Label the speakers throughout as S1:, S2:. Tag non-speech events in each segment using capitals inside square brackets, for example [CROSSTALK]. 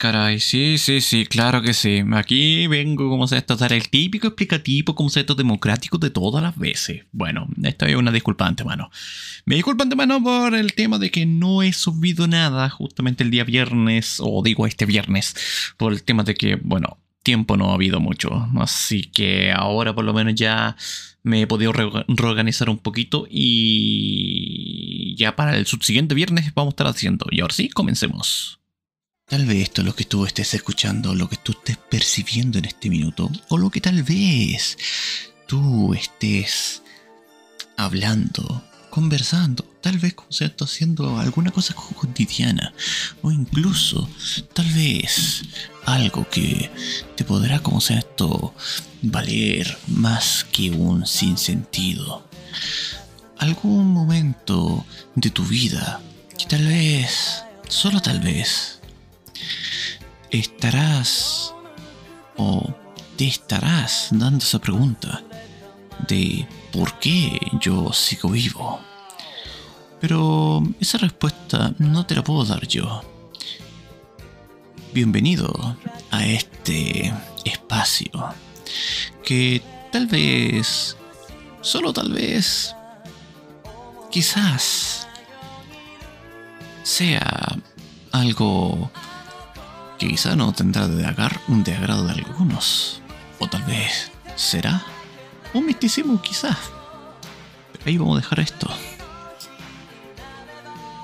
S1: Ay, caray, sí, sí, sí, claro que sí. Aquí vengo, como se esto, dar el típico explicativo, esto democrático de todas las veces. Bueno, esto es una disculpa antemano. Me disculpo antemano por el tema de que no he subido nada justamente el día viernes, o digo este viernes, por el tema de que, bueno, tiempo no ha habido mucho. Así que ahora por lo menos ya me he podido reorganizar un poquito y ya para el subsiguiente viernes vamos a estar haciendo. Y ahora sí, comencemos. Tal vez esto es lo que tú estés escuchando, lo que tú estés percibiendo en este minuto, o lo que tal vez tú estés hablando, conversando, tal vez está haciendo alguna cosa cotidiana, o incluso tal vez algo que te podrá, como sea esto, valer más que un sinsentido. Algún momento de tu vida que tal vez, solo tal vez, estarás o te estarás dando esa pregunta de por qué yo sigo vivo. Pero esa respuesta no te la puedo dar yo. Bienvenido a este espacio que tal vez, solo tal vez, quizás sea algo que quizá no tendrá de, agar, de agrado de algunos. O tal vez será un misticismo quizás. Pero ahí vamos a dejar esto.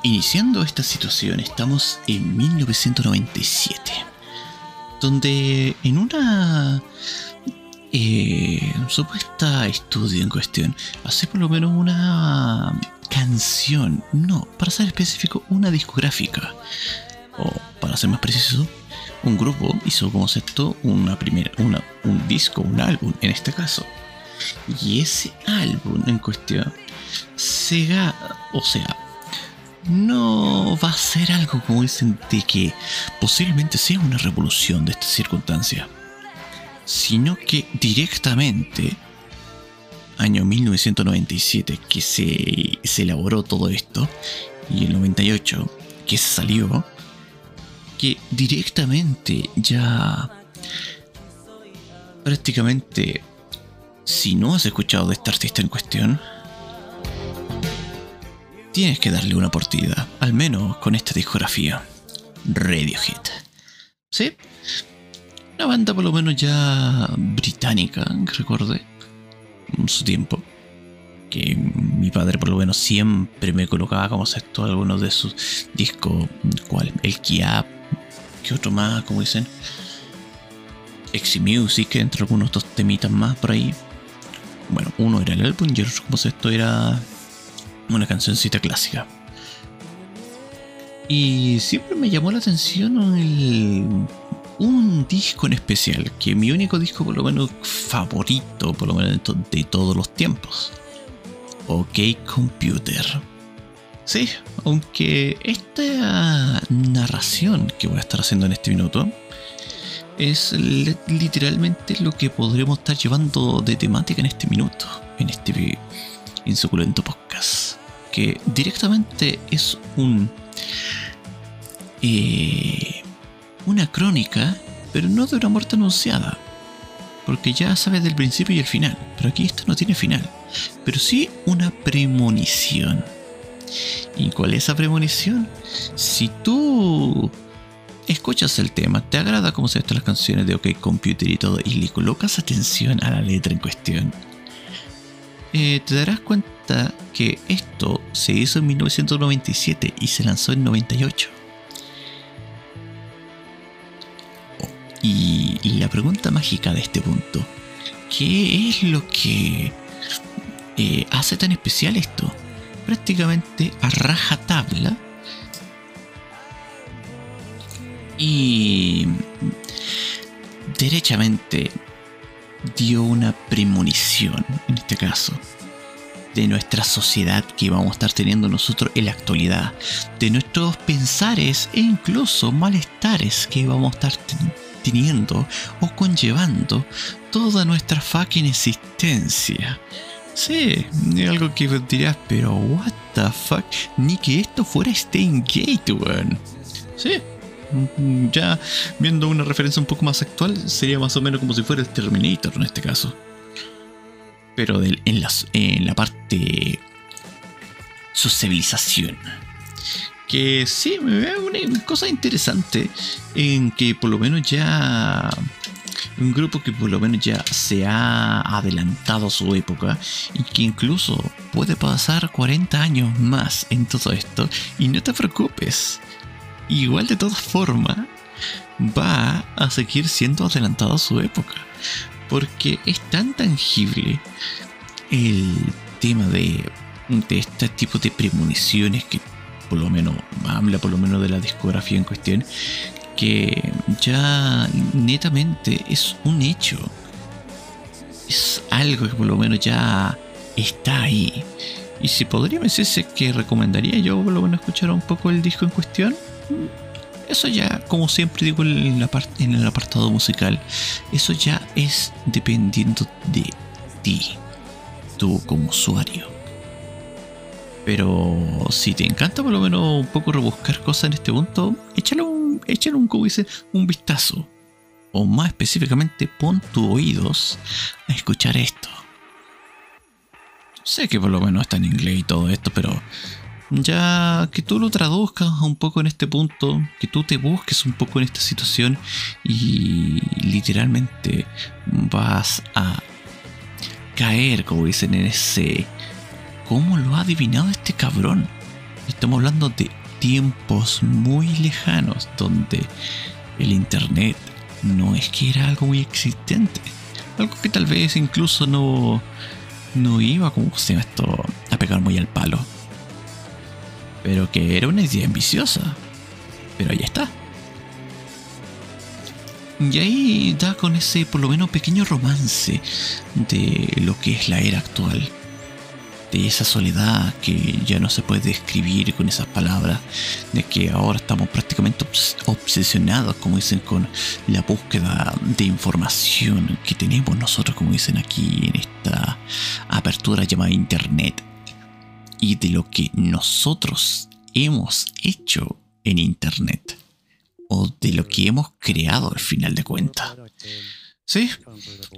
S1: Iniciando esta situación estamos en 1997, donde en una eh, supuesta estudio en cuestión hace por lo menos una canción, no, para ser específico, una discográfica, o para ser más preciso, un grupo hizo como esto una primera, una, un disco, un álbum en este caso. Y ese álbum en cuestión se o sea, no va a ser algo como dicen de que posiblemente sea una revolución de esta circunstancia, sino que directamente, año 1997 que se, se elaboró todo esto, y el 98 que salió, que directamente ya prácticamente si no has escuchado de este artista en cuestión, tienes que darle una oportunidad, al menos con esta discografía. Radiohead. ¿Sí? Una banda por lo menos ya británica, que recordé, en su tiempo. Que mi padre por lo menos siempre me colocaba como sexto algunos de sus discos, cual el Kiap, que otro más, como dicen. Exy Music, entre algunos dos temitas más por ahí. Bueno, uno era el álbum y otro, como esto, era una cancioncita clásica. Y siempre me llamó la atención un disco en especial, que mi único disco por lo menos favorito, por lo menos de todos los tiempos. OK Computer. Sí, aunque esta narración que voy a estar haciendo en este minuto es literalmente lo que podremos estar llevando de temática en este minuto, en este insuculento podcast, que directamente es un eh, una crónica, pero no de una muerte anunciada, porque ya sabes del principio y el final, pero aquí esto no tiene final, pero sí una premonición ¿Y cuál es esa premonición? Si tú escuchas el tema, te agrada cómo se están las canciones de OK Computer y todo, y le colocas atención a la letra en cuestión, eh, te darás cuenta que esto se hizo en 1997 y se lanzó en 98. y, la pregunta mágica de este punto, ¿qué es lo que eh, hace tan especial esto? Prácticamente a rajatabla y derechamente dio una premonición, en este caso, de nuestra sociedad que vamos a estar teniendo nosotros en la actualidad, de nuestros pensares e incluso malestares que vamos a estar teniendo o conllevando toda nuestra fucking existencia. Sí, algo que dirás, pero what the fuck, ni que esto fuera Gate, weón. Sí, Ya viendo una referencia un poco más actual, sería más o menos como si fuera el Terminator en este caso. Pero del- en, las- en la parte sociabilización. Que sí, me veo una cosa interesante en que por lo menos ya un grupo que por lo menos ya se ha adelantado a su época y que incluso puede pasar 40 años más en todo esto y no te preocupes. Igual de todas formas va a seguir siendo adelantado a su época porque es tan tangible el tema de, de este tipo de premoniciones que por lo menos habla por lo menos de la discografía en cuestión que ya netamente es un hecho. Es algo que por lo menos ya está ahí. Y si podría decirse que recomendaría yo por lo menos escuchar un poco el disco en cuestión. Eso ya, como siempre digo en, la en el apartado musical, eso ya es dependiendo de ti, tú como usuario. Pero si te encanta por lo menos un poco rebuscar cosas en este punto, échale échale un, como dice, un vistazo. O más específicamente, pon tus oídos a escuchar esto. Sé que por lo menos está en inglés y todo esto, pero ya que tú lo traduzcas un poco en este punto, que tú te busques un poco en esta situación y literalmente vas a caer, como dicen, en ese... ¿Cómo lo ha adivinado este cabrón? Estamos hablando de tiempos muy lejanos donde el Internet no es que era algo muy existente. Algo que tal vez incluso no, no iba, como se llama esto, a pegar muy al palo pero que era una idea ambiciosa. Pero ahí está. Y ahí da con ese por lo menos pequeño romance de lo que es la era actual. De esa soledad que ya no se puede describir con esas palabras. De que ahora estamos prácticamente obs- obsesionados, como dicen, con la búsqueda de información que tenemos nosotros, como dicen aquí en esta apertura llamada Internet y de lo que nosotros hemos hecho en Internet o de lo que hemos creado al final de cuentas. Sí,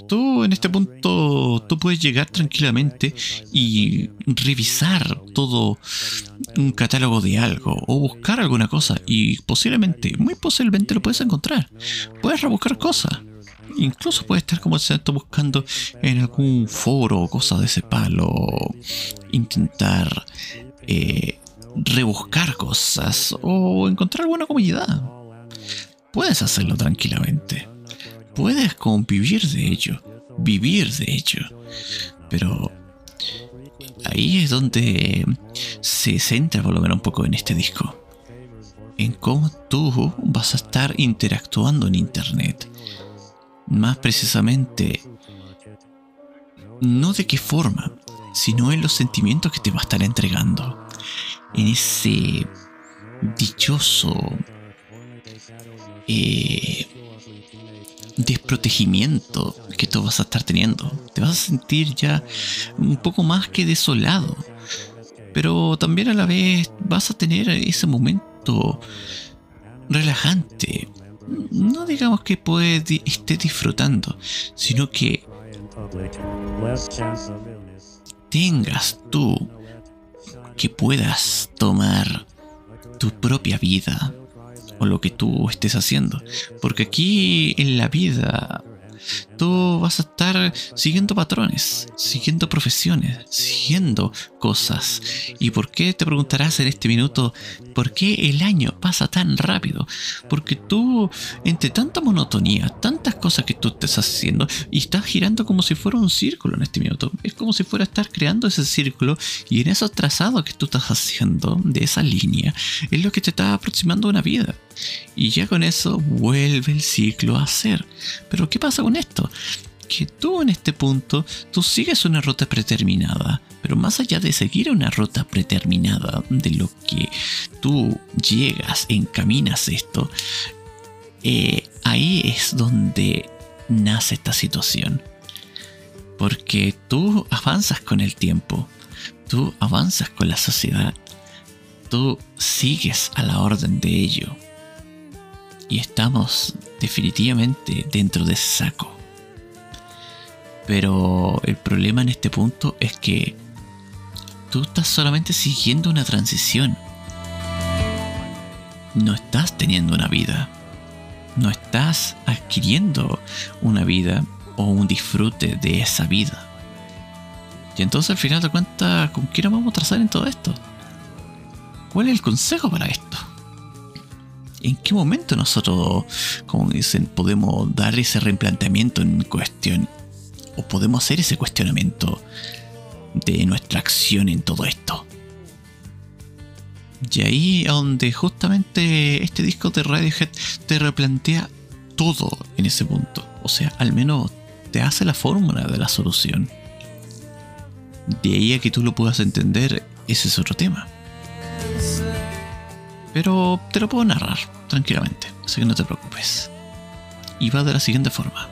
S1: tú en este punto tú puedes llegar tranquilamente y revisar todo un catálogo de algo o buscar alguna cosa y posiblemente, muy posiblemente lo puedes encontrar. Puedes rebuscar cosas. Incluso puedes estar como se buscando en algún foro o cosas de ese palo. Intentar eh, rebuscar cosas o encontrar alguna comunidad. Puedes hacerlo tranquilamente. Puedes convivir de ello, vivir de ello. Pero ahí es donde se centra por lo un poco en este disco. En cómo tú vas a estar interactuando en Internet. Más precisamente, no de qué forma, sino en los sentimientos que te va a estar entregando. En ese dichoso eh, desprotegimiento que tú vas a estar teniendo. Te vas a sentir ya un poco más que desolado. Pero también a la vez vas a tener ese momento relajante. No digamos que puedes estés disfrutando, sino que tengas tú que puedas tomar tu propia vida o lo que tú estés haciendo. Porque aquí en la vida tú vas a estar siguiendo patrones, siguiendo profesiones, siguiendo cosas. ¿Y por qué te preguntarás en este minuto por qué el año pasa tan rápido? Porque tú, entre tanta monotonía, tantas cosas que tú estás haciendo, y estás girando como si fuera un círculo en este minuto. Es como si fuera estar creando ese círculo y en esos trazados que tú estás haciendo de esa línea es lo que te está aproximando a una vida. Y ya con eso vuelve el ciclo a ser. Pero ¿qué pasa con esto? Que tú en este punto, tú sigues una ruta predeterminada, pero más allá de seguir una ruta predeterminada de lo que tú llegas, encaminas esto, eh, ahí es donde nace esta situación. Porque tú avanzas con el tiempo, tú avanzas con la sociedad, tú sigues a la orden de ello. Y estamos definitivamente dentro de ese saco. Pero el problema en este punto es que tú estás solamente siguiendo una transición. No estás teniendo una vida. No estás adquiriendo una vida o un disfrute de esa vida. Y entonces al final de cuentas, ¿con qué nos vamos a trazar en todo esto? ¿Cuál es el consejo para esto? ¿En qué momento nosotros, podemos dar ese replanteamiento en cuestión? ¿O podemos hacer ese cuestionamiento de nuestra acción en todo esto? Y ahí donde justamente este disco de Radiohead te replantea todo en ese punto. O sea, al menos te hace la fórmula de la solución. De ahí a que tú lo puedas entender, ese es otro tema. Pero te lo puedo narrar tranquilamente, así que no te preocupes. Y va de la siguiente forma.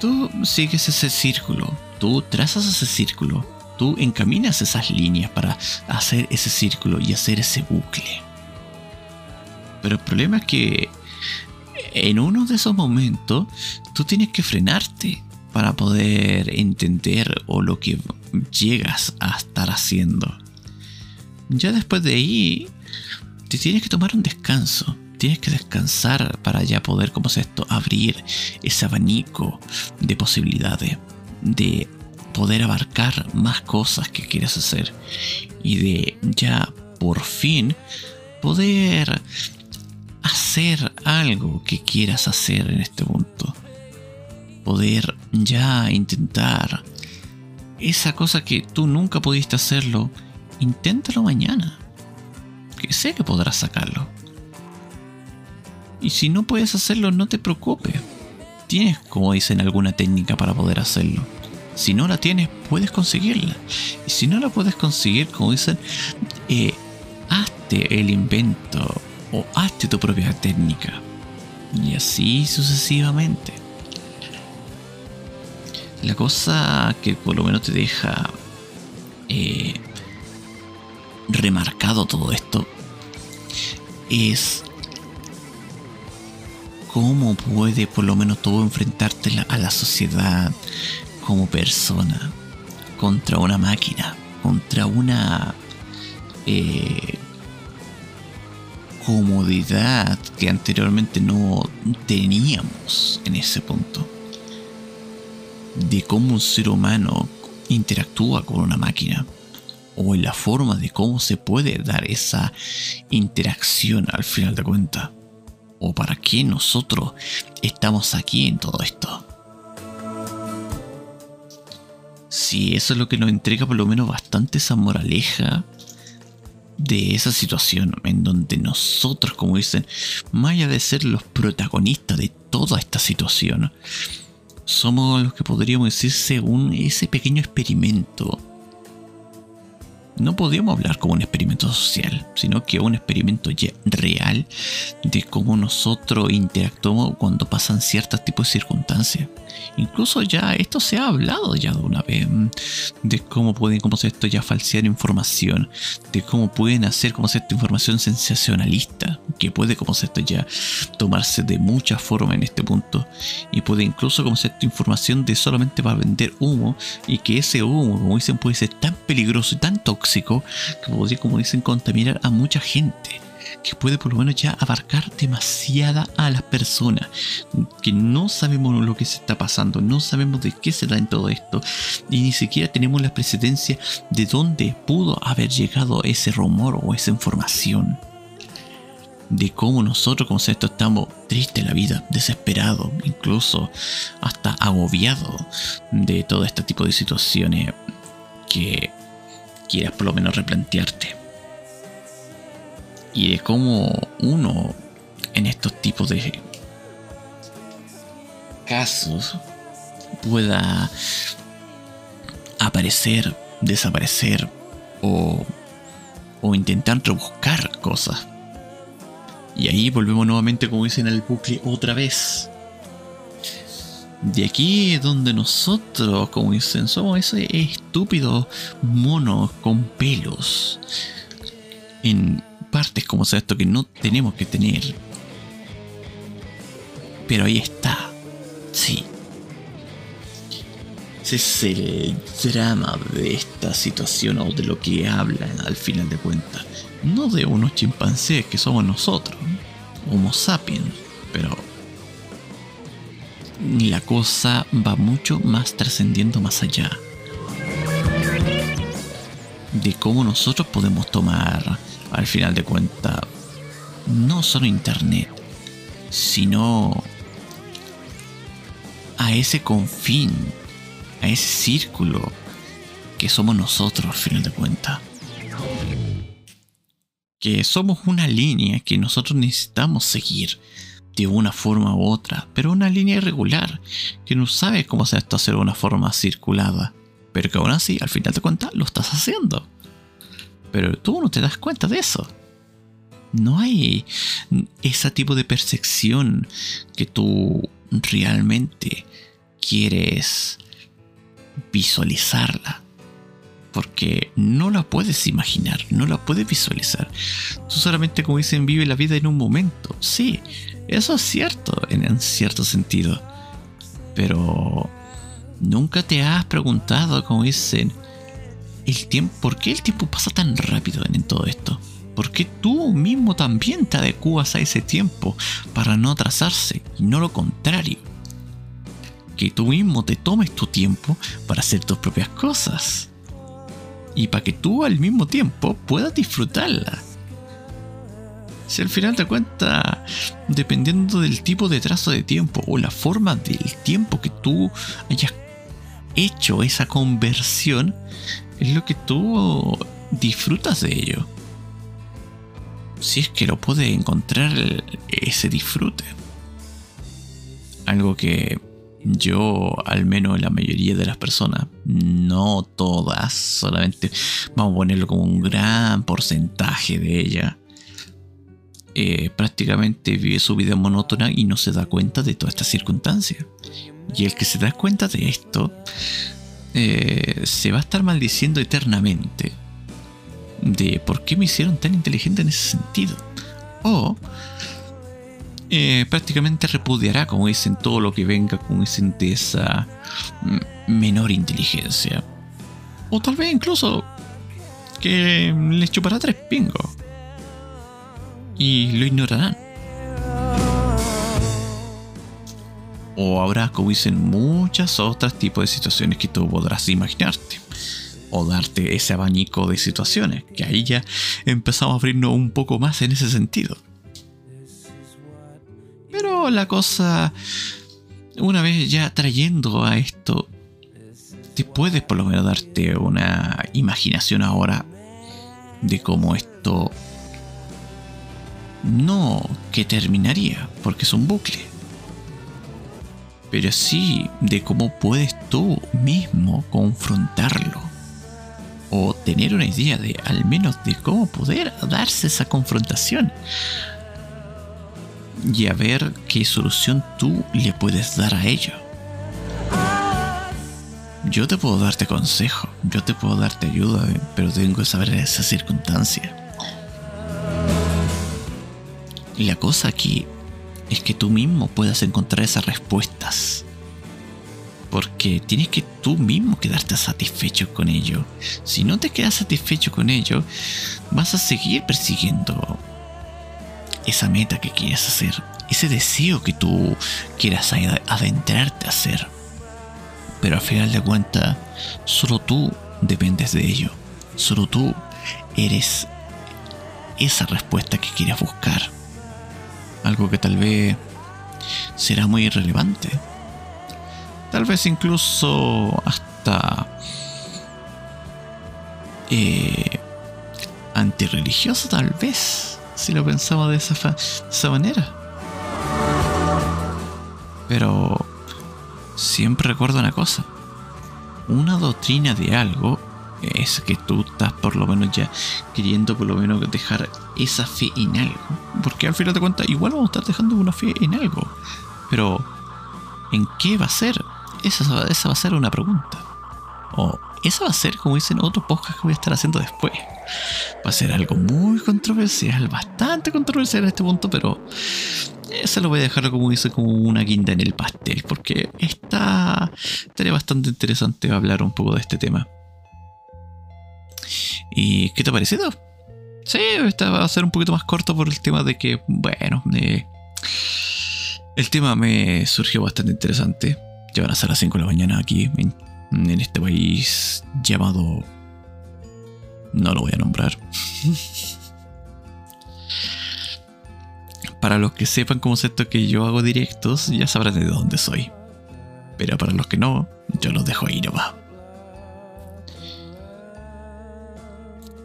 S1: Tú sigues ese círculo, tú trazas ese círculo, tú encaminas esas líneas para hacer ese círculo y hacer ese bucle. Pero el problema es que en uno de esos momentos tú tienes que frenarte para poder entender o lo que llegas a estar haciendo. Ya después de ahí, te tienes que tomar un descanso. Tienes que descansar para ya poder, como es esto, abrir ese abanico de posibilidades, de poder abarcar más cosas que quieres hacer y de ya por fin poder hacer algo que quieras hacer en este punto. Poder ya intentar esa cosa que tú nunca pudiste hacerlo, inténtalo mañana. Que sé que podrás sacarlo. Y si no puedes hacerlo, no te preocupes. Tienes, como dicen, alguna técnica para poder hacerlo. Si no la tienes, puedes conseguirla. Y si no la puedes conseguir, como dicen, eh, hazte el invento o hazte tu propia técnica. Y así sucesivamente. La cosa que por lo menos te deja eh, remarcado todo esto es cómo puede por lo menos todo enfrentarte a la sociedad como persona contra una máquina, contra una eh, comodidad que anteriormente no teníamos en ese punto. De cómo un ser humano interactúa con una máquina. O en la forma de cómo se puede dar esa interacción al final de cuentas. O para qué nosotros estamos aquí en todo esto. Si eso es lo que nos entrega por lo menos bastante esa moraleja de esa situación en donde nosotros, como dicen, más allá de ser los protagonistas de toda esta situación, somos los que podríamos decir según ese pequeño experimento no podríamos hablar como un experimento social, sino que un experimento real de cómo nosotros interactuamos cuando pasan ciertos tipos de circunstancias. Incluso ya esto se ha hablado ya de una vez, mm, de cómo pueden, como esto, ya falsear información, de cómo pueden hacer, como esta información sensacionalista, que puede, como esto, ya tomarse de muchas formas en este punto, y puede incluso, como esta información de solamente va a vender humo, y que ese humo, como dicen, puede ser tan peligroso y tan tóxico que podría, como dicen, contaminar a mucha gente. Que puede por lo menos ya abarcar demasiada a las personas. Que no sabemos lo que se está pasando, no sabemos de qué se da en todo esto. Y ni siquiera tenemos la precedencia de dónde pudo haber llegado ese rumor o esa información de cómo nosotros como esto estamos tristes en la vida, desesperados, incluso hasta agobiados de todo este tipo de situaciones que quieras por lo menos replantearte. Y de cómo uno en estos tipos de casos pueda aparecer, desaparecer o, o intentar rebuscar cosas. Y ahí volvemos nuevamente, como dicen, al bucle otra vez. De aquí es donde nosotros, como dicen, somos ese estúpido mono con pelos. En partes como sea esto que no tenemos que tener. Pero ahí está. Sí. Ese es el drama de esta situación o de lo que hablan al final de cuentas. No de unos chimpancés que somos nosotros, Homo sapiens, pero la cosa va mucho más trascendiendo más allá de cómo nosotros podemos tomar, al final de cuentas, no solo Internet, sino a ese confín, a ese círculo que somos nosotros, al final de cuentas. Que somos una línea que nosotros necesitamos seguir de una forma u otra, pero una línea irregular, que no sabe cómo hacer esto hacer una forma circulada, pero que aún así, al final de cuentas, lo estás haciendo. Pero tú no te das cuenta de eso. No hay ese tipo de percepción que tú realmente quieres visualizarla. Porque no la puedes imaginar, no la puedes visualizar. Tú solamente, como dicen, vive la vida en un momento. Sí, eso es cierto en, cierto sentido. Pero nunca te has preguntado, como dicen, el tiempo, ¿por qué el tiempo pasa tan rápido en, todo esto? ¿Por qué tú mismo también te adecuas a ese tiempo para no atrasarse y no lo contrario? Que tú mismo te tomes tu tiempo para hacer tus propias cosas. Y para que tú al mismo tiempo puedas disfrutarla. Si al final te cuenta, dependiendo del tipo de trazo de tiempo o la forma del tiempo que tú hayas hecho esa conversión, es lo que tú disfrutas de ello. Si es que lo puedes encontrar ese disfrute. Algo que yo, al menos la mayoría de las personas, no todas, solamente vamos a ponerlo como un gran porcentaje de ella, eh, prácticamente vive su vida monótona y no se da cuenta de toda esta circunstancia. Y el que se da cuenta de esto, eh, se va a estar maldiciendo eternamente de por qué me hicieron tan inteligente en ese sentido. O eh, prácticamente repudiará, como dicen, todo lo que venga, como dicen, de esa mm, menor inteligencia. O tal vez incluso que les chupará tres pingos y lo ignorarán. O habrá, como dicen, muchas otras tipos de situaciones que tú podrás imaginarte. O darte ese abanico de situaciones, que ahí ya empezamos a abrirnos un poco más en ese sentido. Pero la cosa, una vez ya trayendo a esto, te puedes por lo menos darte una imaginación ahora de cómo esto no que terminaría, porque es un bucle. Pero sí de cómo puedes tú mismo confrontarlo. O tener una idea de al menos de cómo poder darse esa confrontación. Y a ver qué solución tú le puedes dar a ello. Yo te puedo darte consejo, yo te puedo darte ayuda, pero tengo que saber esa circunstancia. Y la cosa aquí es que tú mismo puedas encontrar esas respuestas. Porque tienes que tú mismo quedarte satisfecho con ello. Si no te quedas satisfecho con ello, vas a seguir persiguiendo esa meta que quieres hacer. Ese deseo que tú quieras adentrarte a hacer. Pero al final de cuentas, solo tú dependes de ello. Solo tú eres esa respuesta que quieres buscar algo que tal vez será muy irrelevante. Tal vez incluso hasta eh, antirreligioso, tal vez, si lo pensamos de esa, de esa manera. Pero siempre recuerdo una cosa. Una doctrina de algo es que tú estás por lo menos ya queriendo por lo menos dejar esa fe en algo. Porque al final de cuentas igual vamos a estar dejando una fe en algo. Pero, ¿en qué va a ser? Esa, esa va a ser una pregunta. O esa va a ser, como dicen otros podcasts que voy a estar haciendo después. Va a ser algo muy controversial, bastante controversial en este punto, pero eso lo voy a dejar como dice, como una guinda en el pastel, porque está, estaría bastante interesante hablar un poco de este tema. ¿Y qué te ha parecido? Sí, esta va a ser un poquito más corto por el tema de que, bueno, eh, el tema me surgió bastante interesante. Ya van a ser las 5 de la mañana aquí en, este país llamado... No lo voy a nombrar. [LAUGHS] para los que sepan esto que yo hago directos, ya sabrán de dónde soy. Pero para los que no, yo los dejo ahí nomás.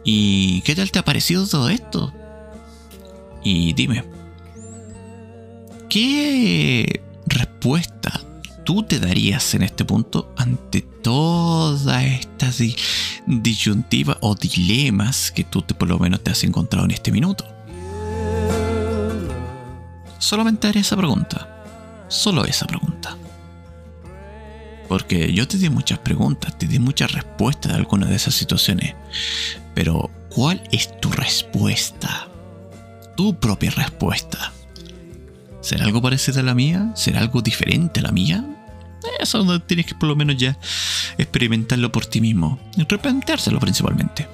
S1: ¿Y qué tal te ha parecido todo esto? Y dime, ¿qué respuesta tú te darías en este punto ante todas estas disyuntivas o dilemas que tú por lo menos te has encontrado en este minuto? Solamente haré esa pregunta. Solo esa pregunta. Porque yo te di muchas preguntas, te di muchas respuestas de algunas de esas situaciones. Pero, ¿cuál es tu respuesta? Tu propia respuesta. ¿Será algo parecido a la mía? ¿Será algo diferente a la mía? Eso tienes que por lo menos ya experimentarlo por ti mismo. Y principalmente.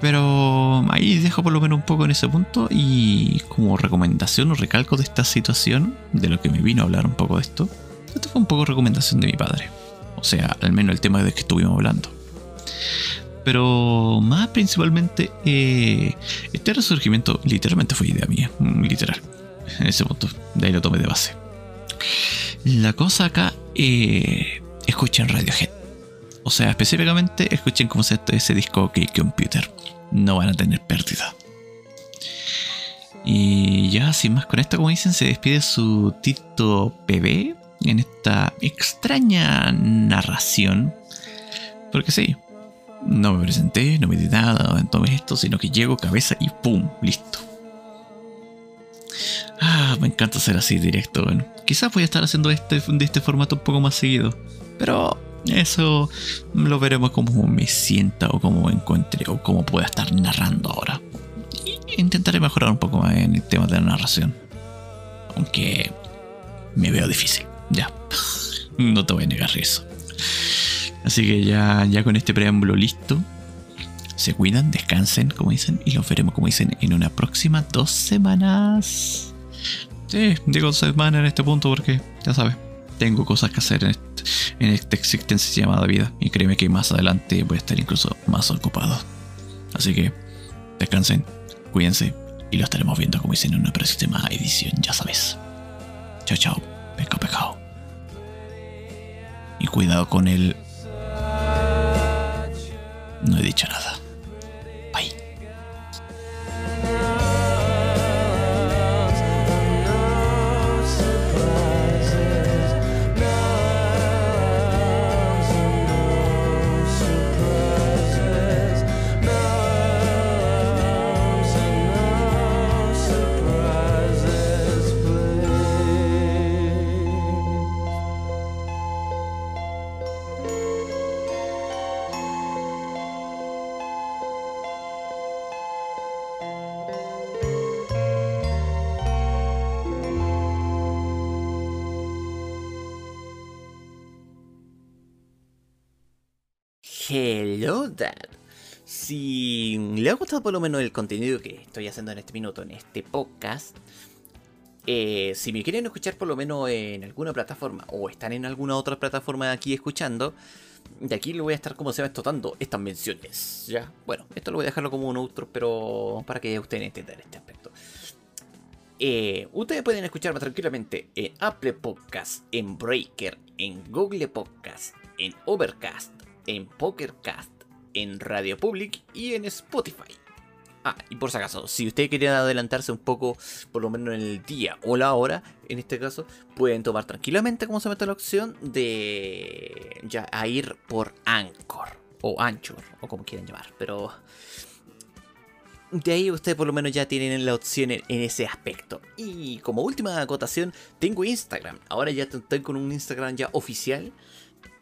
S1: Pero ahí dejo por lo menos un poco en ese punto y como recomendación o recalco de esta situación, de lo que me vino a hablar un poco de esto, esto fue un poco recomendación de mi padre. O sea, al menos el tema de que estuvimos hablando. Pero más principalmente, eh, este resurgimiento literalmente fue idea mía, literal. En ese punto, de ahí lo tomé de base. La cosa acá, eh, escuchen Radiohead. O sea, específicamente escuchen cómo se ese disco que Computer no van a tener pérdida. Y ya sin más con esto, como dicen, se despide su Tito PB en esta extraña narración. Porque sí, no me presenté, no me di nada en todo esto, sino que llego cabeza y ¡pum! Listo. Ah, me encanta ser así directo. Bueno, quizás voy a estar haciendo este, de este formato un poco más seguido. Pero eso lo veremos como me sienta o como encuentre o como pueda estar narrando ahora. intentaré mejorar un poco más en el tema de la narración. Aunque me veo difícil. Ya. [LAUGHS] No te voy a negar eso. Así que ya, ya con este preámbulo listo. Se cuidan, descansen, como dicen, y los veremos, como dicen, en una próxima dos semanas. Sí, digo dos semanas en este punto porque, ya sabes, tengo cosas que hacer en, esta existencia llamada vida. Y créeme que más adelante voy a estar incluso más ocupado. Así que descansen, cuídense y lo estaremos viendo como dicen en una próxima edición, ya sabes. Chao, chao. Pecao, pecao. Y cuidado con el... No he dicho nada.
S2: Hello Dad. Si le ha gustado por lo menos el contenido que estoy haciendo en este minuto, en este podcast, eh, si me quieren escuchar por lo menos en alguna plataforma o están en alguna otra plataforma aquí escuchando, de aquí le voy a estar como se va explotando estas menciones. Ya, bueno, esto lo voy a dejarlo como un outro, pero para que ustedes entiendan este aspecto. Eh, ustedes pueden escucharme tranquilamente en Apple Podcast, en Breaker, en Google Podcast, en Overcast, en Pokercast, en Radio Public y en Spotify. Ah, y por si acaso, si ustedes querían adelantarse un poco, por lo menos en el día o la hora, en este caso, pueden tomar tranquilamente, como se mete la opción, de ya a ir por Anchor o Anchor, o como quieran llamar, pero de ahí ustedes por lo menos ya tienen la opción en, ese aspecto. Y como última acotación, tengo Instagram. Ahora ya estoy con un Instagram ya oficial